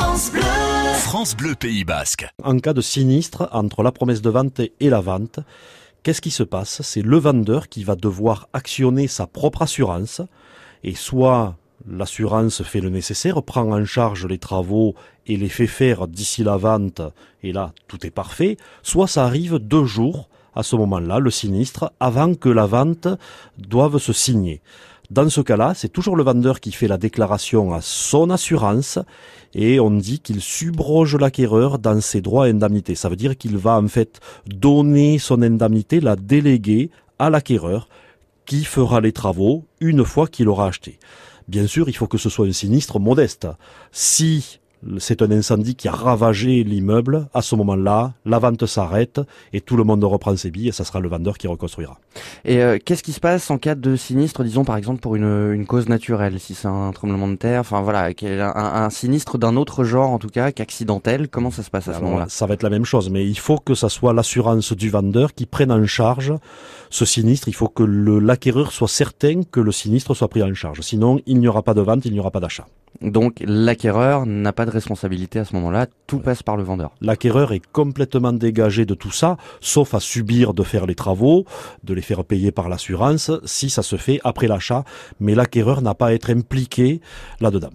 France Bleu. France Bleu Pays Basque. En cas de sinistre entre la promesse de vente et la vente, qu'est-ce qui se passe? C'est le vendeur qui va devoir actionner sa propre assurance et soit l'assurance fait le nécessaire, prend en charge les travaux et les fait faire d'ici la vente, et là tout est parfait, soit ça arrive deux jours à ce moment-là, le sinistre, avant que la vente doive se signer. Dans ce cas-là, c'est toujours le vendeur qui fait la déclaration à son assurance et on dit qu'il subroge l'acquéreur dans ses droits et indemnités. Ça veut dire qu'il va en fait donner son indemnité, la déléguer à l'acquéreur qui fera les travaux une fois qu'il aura acheté. Bien sûr, il faut que ce soit un sinistre modeste. Si c'est un incendie qui a ravagé l'immeuble. À ce moment-là, la vente s'arrête et tout le monde reprend ses billes et ça sera le vendeur qui reconstruira. Et euh, qu'est-ce qui se passe en cas de sinistre, disons par exemple pour une, cause naturelle, si c'est un tremblement de terre, enfin voilà, un, un sinistre d'un autre genre en tout cas qu'accidentel, comment ça se passe à ce moment-là? Ça va être la même chose, mais il faut que ça soit l'assurance du vendeur qui prenne en charge ce sinistre. Il faut que l'acquéreur soit certain que le sinistre soit pris en charge. Sinon, il n'y aura pas de vente, il n'y aura pas d'achat. Donc l'acquéreur n'a pas de responsabilité à ce moment-là, tout passe par le vendeur. L'acquéreur est complètement dégagé de tout ça, sauf à subir de faire les travaux, de les faire payer par l'assurance, si ça se fait après l'achat, mais l'acquéreur n'a pas à être impliqué là-dedans.